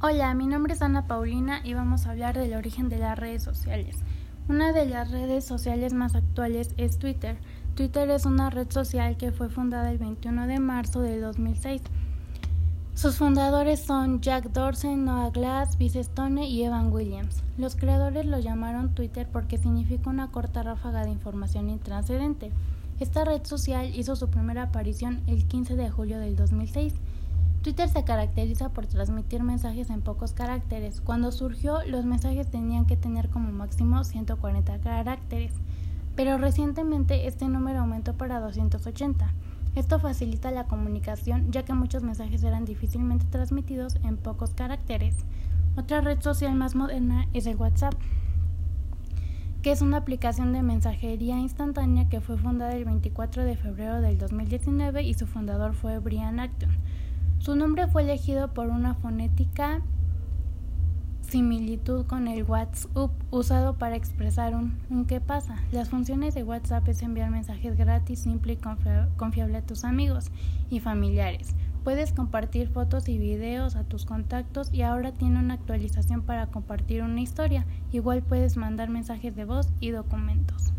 Hola, mi nombre es Ana Paulina y vamos a hablar del origen de las redes sociales. Una de las redes sociales más actuales es Twitter. Twitter es una red social que fue fundada el 21 de marzo de 2006. Sus fundadores son Jack Dorsey, Noah Glass, Vice Stone y Evan Williams. Los creadores lo llamaron Twitter porque significa una corta ráfaga de información intranscendente. Esta red social hizo su primera aparición el 15 de julio del 2006 Twitter se caracteriza por transmitir mensajes en pocos caracteres. Cuando surgió, los mensajes tenían que tener como máximo 140 caracteres, pero recientemente este número aumentó para 280. Esto facilita la comunicación ya que muchos mensajes eran difícilmente transmitidos en pocos caracteres. Otra red social más moderna es el WhatsApp, que es una aplicación de mensajería instantánea que fue fundada el 24 de febrero del 2019 y su fundador fue Brian Acton. Su nombre fue elegido por una fonética similitud con el WhatsApp usado para expresar un, un, qué pasa. Las funciones de WhatsApp es enviar mensajes gratis, simple y confiable a tus amigos y familiares. Puedes compartir fotos y videos a tus contactos y ahora tiene una actualización para compartir una historia. Igual puedes mandar mensajes de voz y documentos.